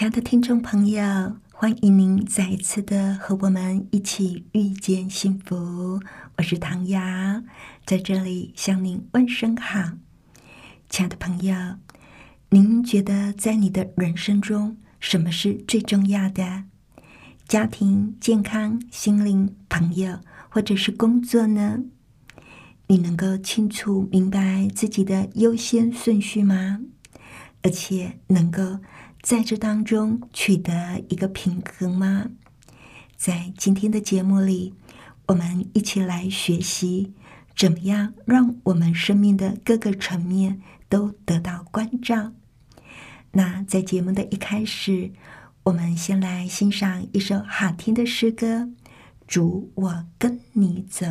亲爱的听众朋友，欢迎您再一次的和我们一起遇见幸福。我是唐瑶，在这里向您问声好。亲爱的朋友，您觉得在你的人生中，什么是最重要的？家庭、健康、心灵、朋友，或者是工作呢？你能够清楚明白自己的优先顺序吗？而且能够？在这当中取得一个平衡吗？在今天的节目里，我们一起来学习怎么样让我们生命的各个层面都得到关照。那在节目的一开始，我们先来欣赏一首好听的诗歌，《主，我跟你走》。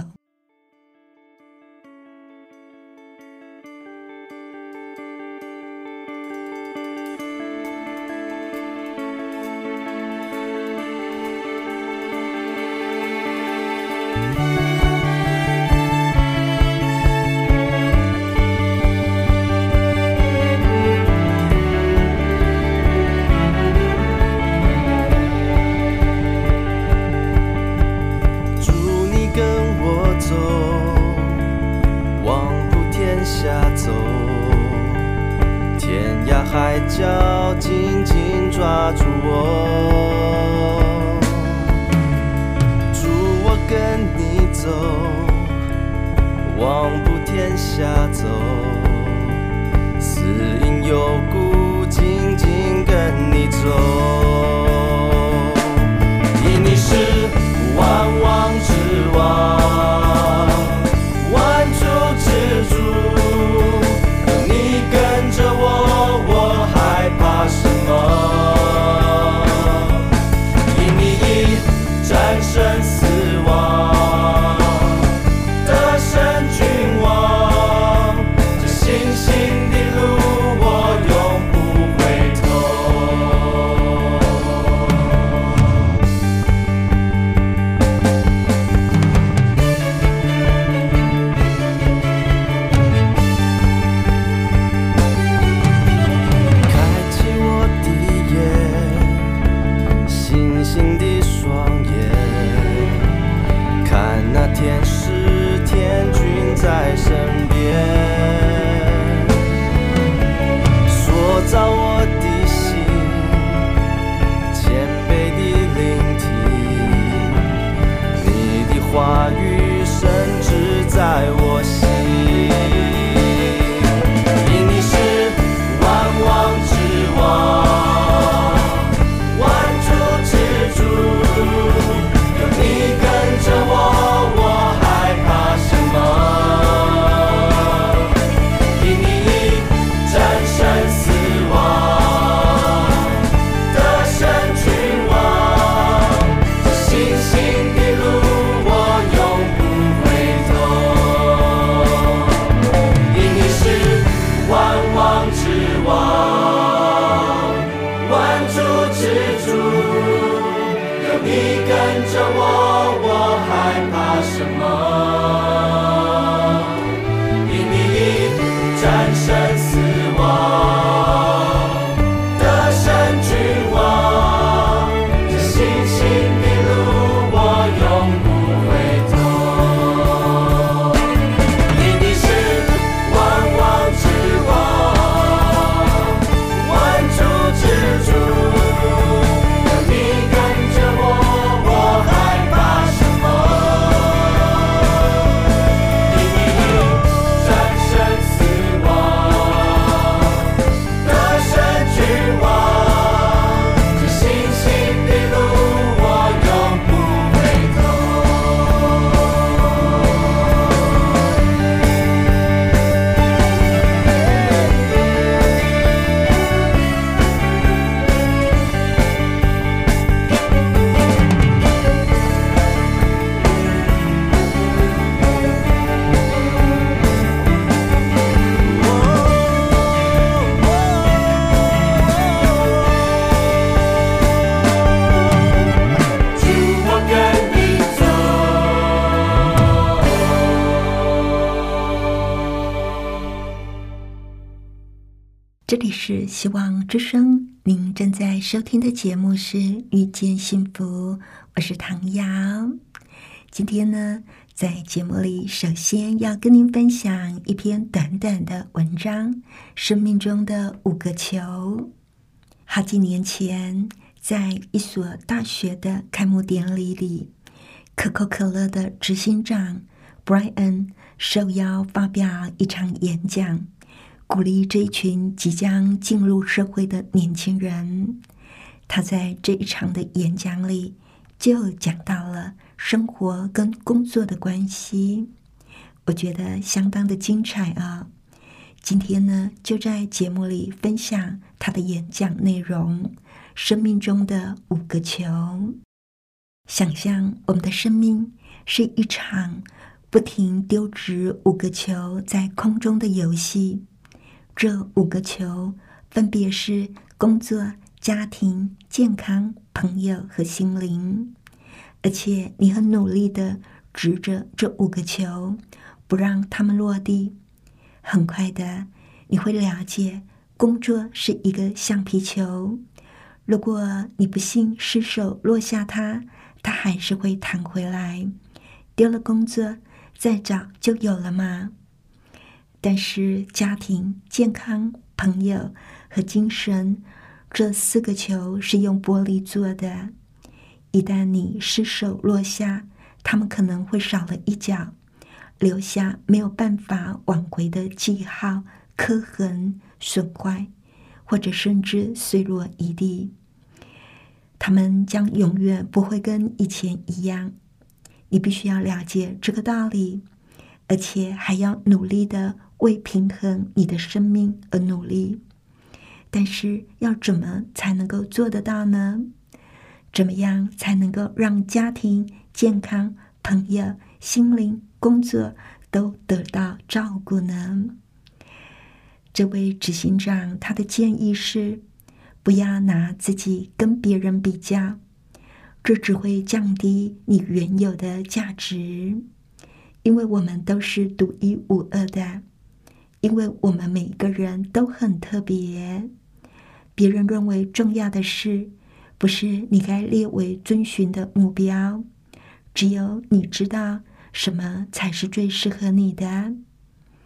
这里是希望之声，您正在收听的节目是《遇见幸福》，我是唐瑶。今天呢，在节目里，首先要跟您分享一篇短短的文章《生命中的五个球》。好几年前，在一所大学的开幕典礼里，可口可乐的执行长 Brian 受邀发表一场演讲。鼓励这一群即将进入社会的年轻人，他在这一场的演讲里就讲到了生活跟工作的关系，我觉得相当的精彩啊！今天呢，就在节目里分享他的演讲内容：生命中的五个球。想象我们的生命是一场不停丢掷五个球在空中的游戏。这五个球分别是工作、家庭、健康、朋友和心灵，而且你很努力的执着这五个球，不让它们落地。很快的，你会了解，工作是一个橡皮球，如果你不幸失手落下它，它还是会弹回来。丢了工作，再找就有了吗？但是，家庭、健康、朋友和精神这四个球是用玻璃做的。一旦你失手落下，它们可能会少了一角，留下没有办法挽回的记号、刻痕、损坏，或者甚至碎落一地。它们将永远不会跟以前一样。你必须要了解这个道理，而且还要努力的。为平衡你的生命而努力，但是要怎么才能够做得到呢？怎么样才能够让家庭、健康、朋友、心灵、工作都得到照顾呢？这位执行长他的建议是：不要拿自己跟别人比较，这只会降低你原有的价值，因为我们都是独一无二的。因为我们每个人都很特别，别人认为重要的事，不是你该列为遵循的目标。只有你知道什么才是最适合你的。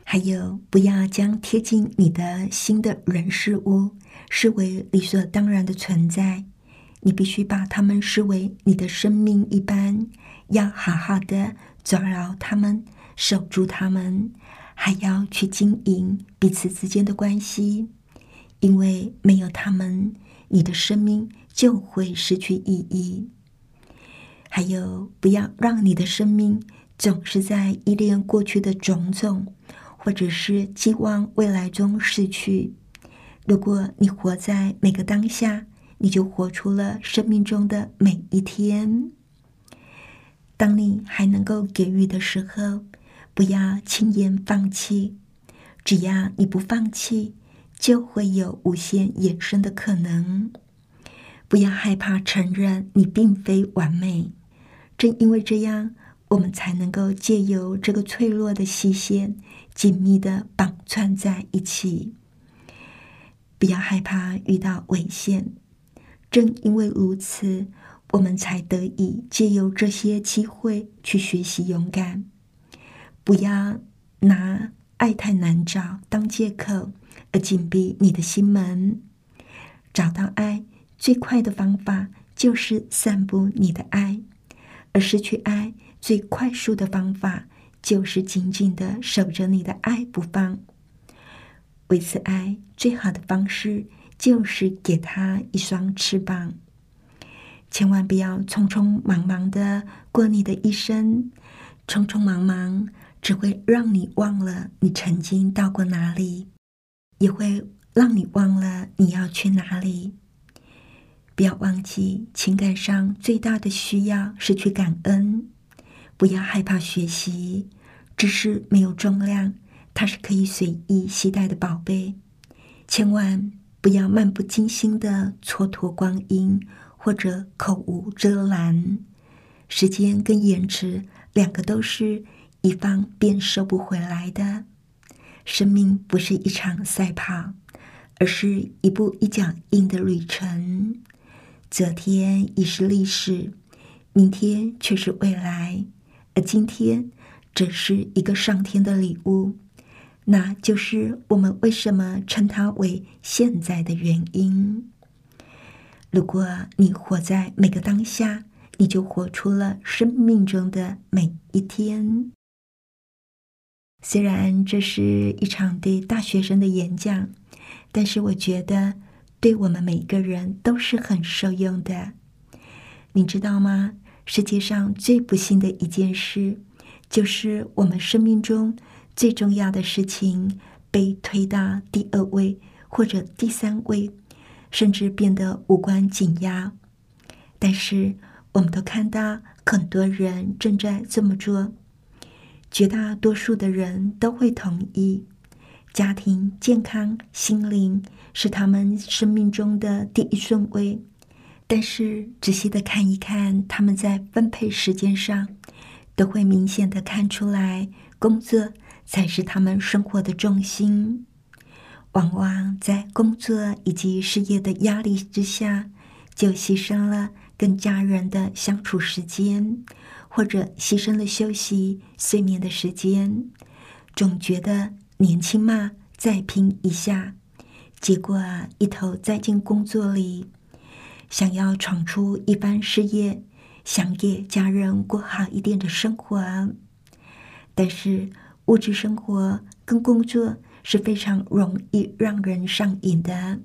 还有，不要将贴近你的新的人事物视为理所当然的存在，你必须把他们视为你的生命一般，要好好的抓牢他们，守住他们。还要去经营彼此之间的关系，因为没有他们，你的生命就会失去意义。还有，不要让你的生命总是在依恋过去的种种，或者是寄望未来中逝去。如果你活在每个当下，你就活出了生命中的每一天。当你还能够给予的时候。不要轻言放弃，只要你不放弃，就会有无限衍生的可能。不要害怕承认你并非完美，正因为这样，我们才能够借由这个脆弱的细线，紧密的绑串在一起。不要害怕遇到危险，正因为如此，我们才得以借由这些机会去学习勇敢。不要拿爱太难找当借口而紧闭你的心门。找到爱最快的方法就是散布你的爱，而失去爱最快速的方法就是紧紧的守着你的爱不放。维持爱最好的方式就是给他一双翅膀。千万不要匆匆忙忙的过你的一生，匆匆忙忙。只会让你忘了你曾经到过哪里，也会让你忘了你要去哪里。不要忘记，情感上最大的需要是去感恩。不要害怕学习，知识没有重量，它是可以随意携带的宝贝。千万不要漫不经心的蹉跎光阴，或者口无遮拦。时间跟延迟两个都是。一方便收不回来的生命不是一场赛跑，而是一步一脚印的旅程。昨天已是历史，明天却是未来，而今天只是一个上天的礼物。那就是我们为什么称它为现在的原因。如果你活在每个当下，你就活出了生命中的每一天。虽然这是一场对大学生的演讲，但是我觉得对我们每一个人都是很受用的。你知道吗？世界上最不幸的一件事，就是我们生命中。最重要的事情被推到第二位或者第三位，甚至变得无关紧要。但是，我们都看到很多人正在这么做。绝大多数的人都会同意，家庭、健康、心灵是他们生命中的第一顺位。但是，仔细的看一看，他们在分配时间上，都会明显的看出来工作。才是他们生活的重心。往往在工作以及事业的压力之下，就牺牲了跟家人的相处时间，或者牺牲了休息、睡眠的时间。总觉得年轻嘛，再拼一下。结果啊，一头栽进工作里，想要闯出一番事业，想给家人过好一点的生活，但是。物质生活跟工作是非常容易让人上瘾的，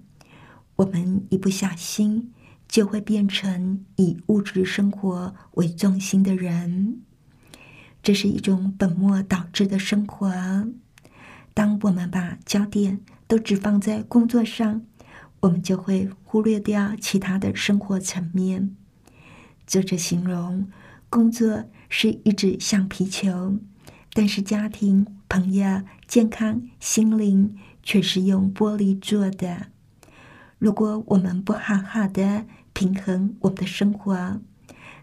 我们一不小心就会变成以物质生活为中心的人，这是一种本末倒置的生活。当我们把焦点都只放在工作上，我们就会忽略掉其他的生活层面。作者形容工作是一只橡皮球。但是家庭、朋友、健康、心灵却是用玻璃做的。如果我们不好好的平衡我们的生活，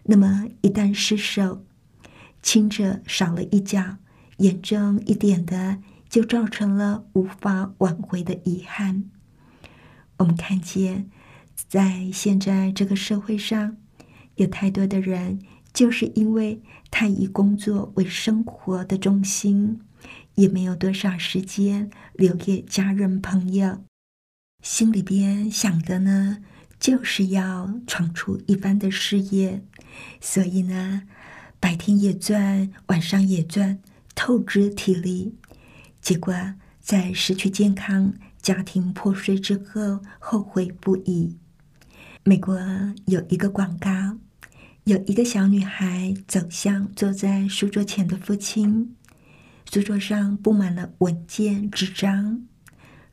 那么一旦失手，轻者少了一角，严重一点的就造成了无法挽回的遗憾。我们看见，在现在这个社会上，有太多的人。就是因为他以工作为生活的中心，也没有多少时间留给家人朋友，心里边想的呢，就是要闯出一番的事业，所以呢，白天也赚，晚上也赚，透支体力，结果在失去健康、家庭破碎之后，后悔不已。美国有一个广告。有一个小女孩走向坐在书桌前的父亲，书桌上布满了文件纸张。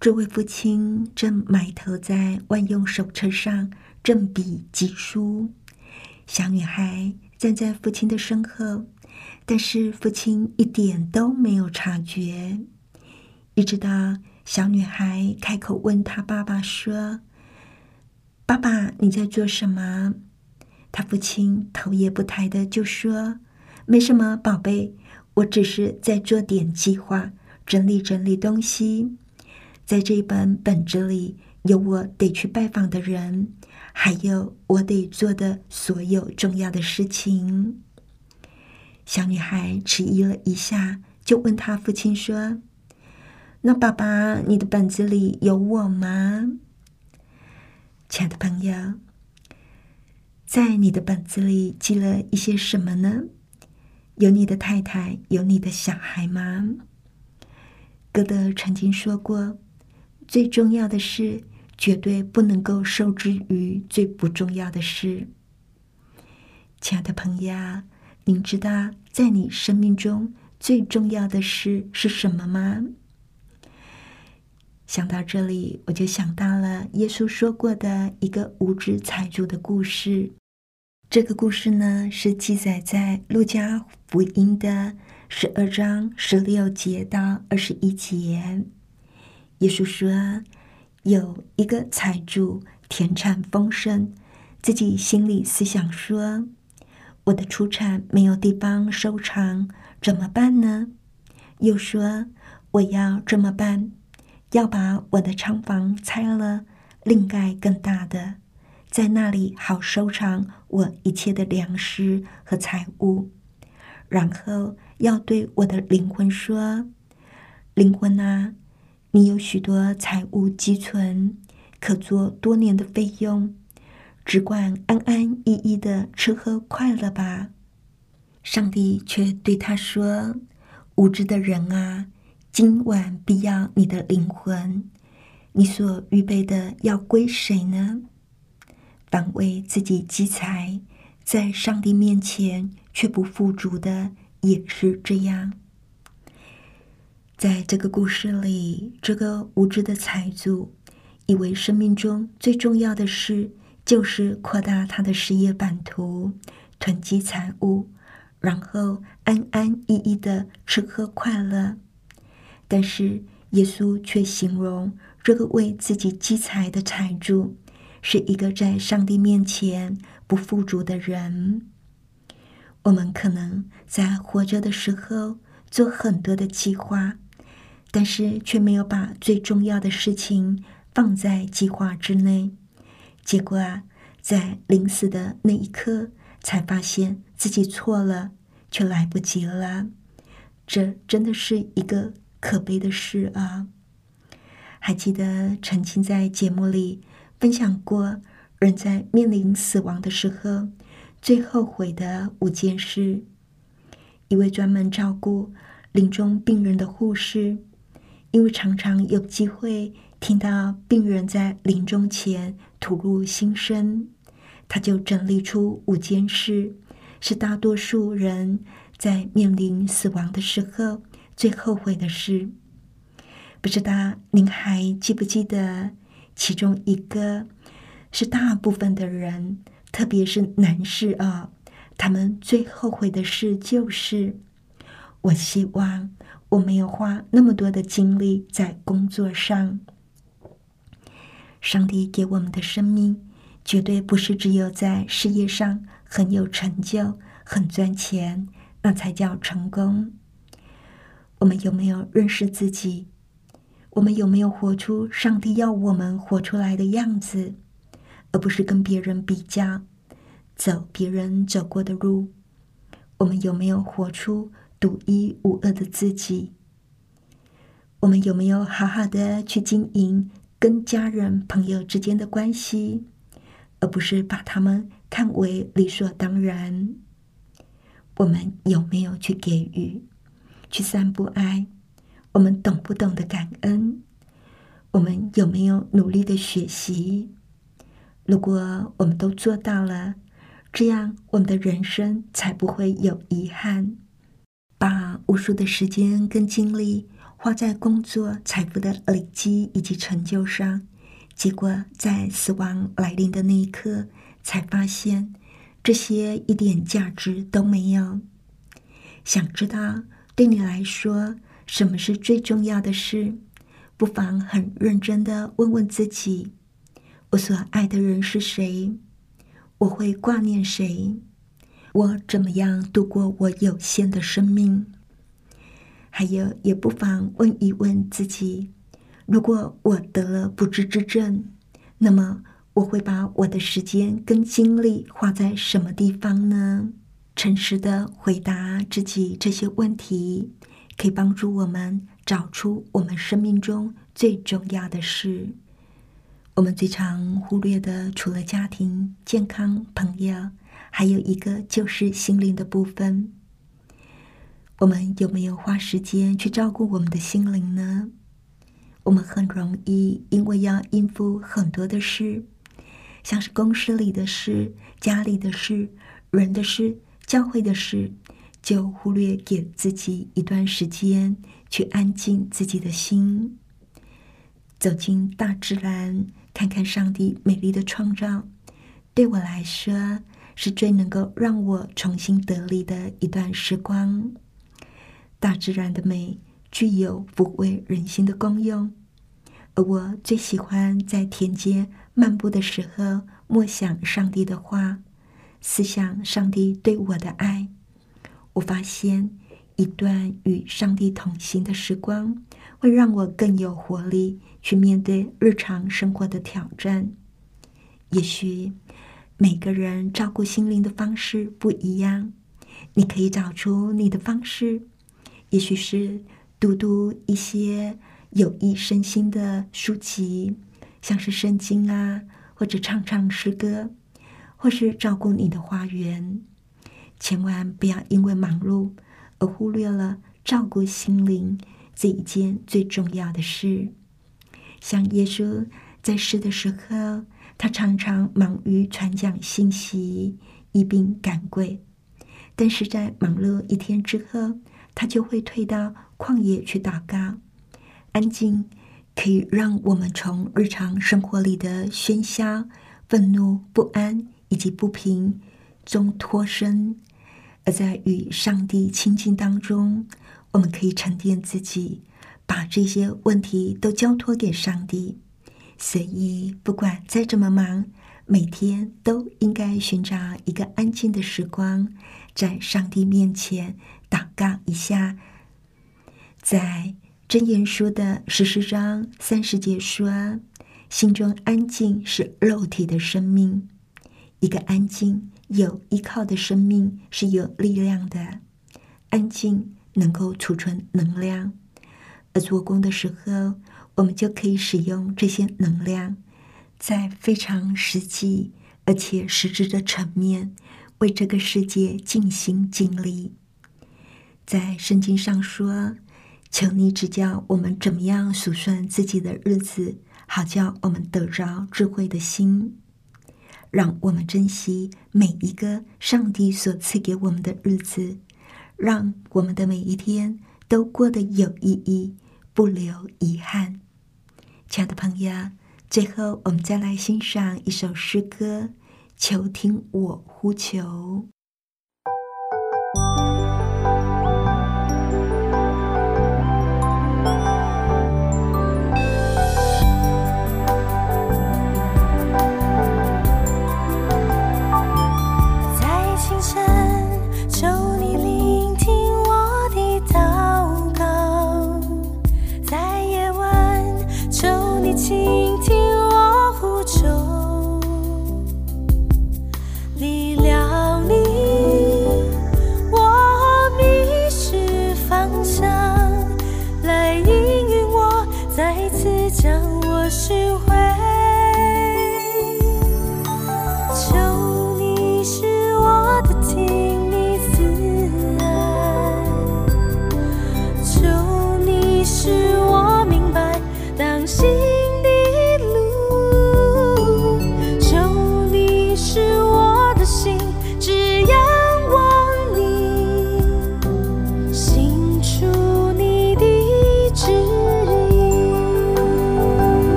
这位父亲正埋头在万用手册上正笔疾书。小女孩站在父亲的身后，但是父亲一点都没有察觉。一直到小女孩开口问他爸爸说：“爸爸，你在做什么？”他父亲头也不抬的就说：“没什么，宝贝，我只是在做点计划，整理整理东西。在这本本子里有我得去拜访的人，还有我得做的所有重要的事情。”小女孩迟疑了一下，就问她父亲说：“那爸爸，你的本子里有我吗？”亲爱的朋友。在你的本子里记了一些什么呢？有你的太太，有你的小孩吗？歌德曾经说过：“最重要的事，绝对不能够受制于最不重要的事。”亲爱的朋友，您知道在你生命中最重要的事是什么吗？想到这里，我就想到了耶稣说过的一个无知财主的故事。这个故事呢，是记载在《路加福音》的十二章十六节到二十一节。耶稣说：“有一个财主田产丰盛，自己心里思想说：‘我的出产没有地方收藏，怎么办呢？’又说：‘我要这么办，要把我的仓房拆了，另盖更大的，在那里好收藏我一切的粮食和财物。然后要对我的灵魂说：“灵魂啊，你有许多财物积存，可做多年的费用，只管安安逸逸的吃喝快乐吧。”上帝却对他说：“无知的人啊！”今晚必要你的灵魂，你所预备的要归谁呢？反为自己积财，在上帝面前却不富足的，也是这样。在这个故事里，这个无知的财主以为生命中最重要的事就是扩大他的事业版图，囤积财物，然后安安逸逸的吃喝快乐。但是耶稣却形容这个为自己积财的财主是一个在上帝面前不富足的人。我们可能在活着的时候做很多的计划，但是却没有把最重要的事情放在计划之内，结果啊，在临死的那一刻才发现自己错了，却来不及了。这真的是一个。可悲的事啊！还记得曾经在节目里分享过，人在面临死亡的时候最后悔的五件事。一位专门照顾临终病人的护士，因为常常有机会听到病人在临终前吐露心声，他就整理出五件事，是大多数人在面临死亡的时候。最后悔的事，不知道您还记不记得？其中一个是大部分的人，特别是男士啊，他们最后悔的事就是：我希望我没有花那么多的精力在工作上。上帝给我们的生命，绝对不是只有在事业上很有成就、很赚钱，那才叫成功。我们有没有认识自己？我们有没有活出上帝要我们活出来的样子，而不是跟别人比较，走别人走过的路？我们有没有活出独一无二的自己？我们有没有好好的去经营跟家人、朋友之间的关系，而不是把他们看为理所当然？我们有没有去给予？去散布爱，我们懂不懂得感恩？我们有没有努力的学习？如果我们都做到了，这样我们的人生才不会有遗憾。把无数的时间跟精力花在工作、财富的累积以及成就上，结果在死亡来临的那一刻，才发现这些一点价值都没有。想知道？对你来说，什么是最重要的事？不妨很认真的问问自己：我所爱的人是谁？我会挂念谁？我怎么样度过我有限的生命？还有，也不妨问一问自己：如果我得了不治之症，那么我会把我的时间跟精力花在什么地方呢？诚实的回答自己这些问题，可以帮助我们找出我们生命中最重要的事。我们最常忽略的，除了家庭、健康、朋友，还有一个就是心灵的部分。我们有没有花时间去照顾我们的心灵呢？我们很容易因为要应付很多的事，像是公司里的事、家里的事、人的事。教会的事，就忽略给自己一段时间去安静自己的心，走进大自然，看看上帝美丽的创造，对我来说是最能够让我重新得力的一段时光。大自然的美具有抚慰人心的功用，而我最喜欢在田间漫步的时候默想上帝的话。思想上帝对我的爱，我发现一段与上帝同行的时光，会让我更有活力去面对日常生活的挑战。也许每个人照顾心灵的方式不一样，你可以找出你的方式。也许是读读一些有益身心的书籍，像是圣经啊，或者唱唱诗歌，或是照顾你的花园。千万不要因为忙碌而忽略了照顾心灵这一件最重要的事。像耶稣在世的时候，他常常忙于传讲信息、一并赶鬼，但是在忙碌一天之后，他就会退到旷野去祷告。安静可以让我们从日常生活里的喧嚣、愤怒、不安以及不平中脱身。而在与上帝亲近当中，我们可以沉淀自己，把这些问题都交托给上帝。所以，不管再怎么忙，每天都应该寻找一个安静的时光，在上帝面前祷告一下。在真言书的十四章三十节说：“心中安静是肉体的生命，一个安静。”有依靠的生命是有力量的，安静能够储存能量，而做工的时候，我们就可以使用这些能量，在非常实际而且实质的层面，为这个世界尽心尽力。在圣经上说：“求你指教我们怎么样数算自己的日子，好叫我们得着智慧的心。”让我们珍惜每一个上帝所赐给我们的日子，让我们的每一天都过得有意义，不留遗憾。亲爱的朋友，最后我们再来欣赏一首诗歌：求听我呼求。